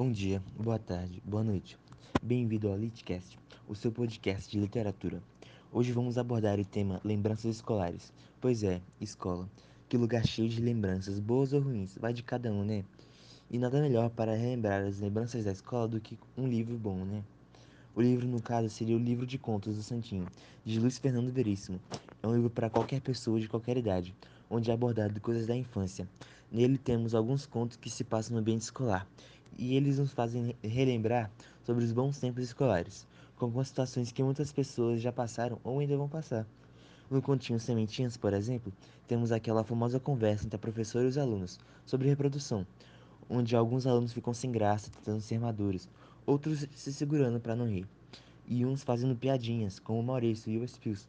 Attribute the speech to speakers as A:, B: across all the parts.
A: Bom dia, boa tarde, boa noite. Bem-vindo ao Litcast, o seu podcast de literatura. Hoje vamos abordar o tema lembranças escolares. Pois é, escola. Que lugar cheio de lembranças, boas ou ruins, vai de cada um, né? E nada melhor para relembrar as lembranças da escola do que um livro bom, né? O livro, no caso, seria o Livro de Contos do Santinho, de Luiz Fernando Veríssimo. É um livro para qualquer pessoa de qualquer idade, onde é abordado coisas da infância. Nele temos alguns contos que se passam no ambiente escolar, e eles nos fazem relembrar sobre os bons tempos escolares, com situações que muitas pessoas já passaram ou ainda vão passar. No continho Sementinhas, por exemplo, temos aquela famosa conversa entre a professora e os alunos sobre reprodução, onde alguns alunos ficam sem graça tentando ser maduros, outros se segurando para não rir, e uns fazendo piadinhas, como o Maurício e o Spills.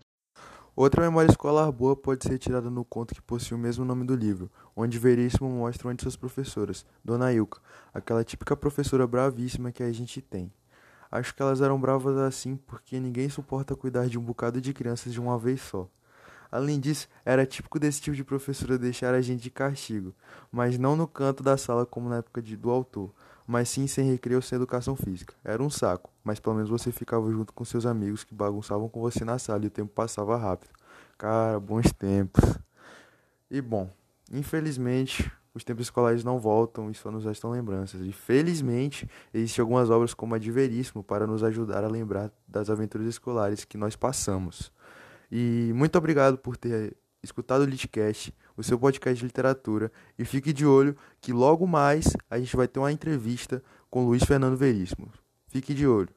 B: Outra memória escolar boa pode ser tirada no conto que possui o mesmo nome do livro, onde Veríssimo mostra uma de suas professoras, Dona Ilka, aquela típica professora bravíssima que a gente tem. Acho que elas eram bravas assim porque ninguém suporta cuidar de um bocado de crianças de uma vez só. Além disso, era típico desse tipo de professora deixar a gente de castigo, mas não no canto da sala como na época de, do autor, mas sim sem recreio sem educação física. Era um saco, mas pelo menos você ficava junto com seus amigos que bagunçavam com você na sala e o tempo passava rápido. Cara, bons tempos. E bom, infelizmente, os tempos escolares não voltam e só nos restam lembranças. E felizmente, existem algumas obras como a de Veríssimo para nos ajudar a lembrar das aventuras escolares que nós passamos. E muito obrigado por ter escutado o Litcast, o seu podcast de literatura, e fique de olho que logo mais a gente vai ter uma entrevista com Luiz Fernando Veríssimo. Fique de olho.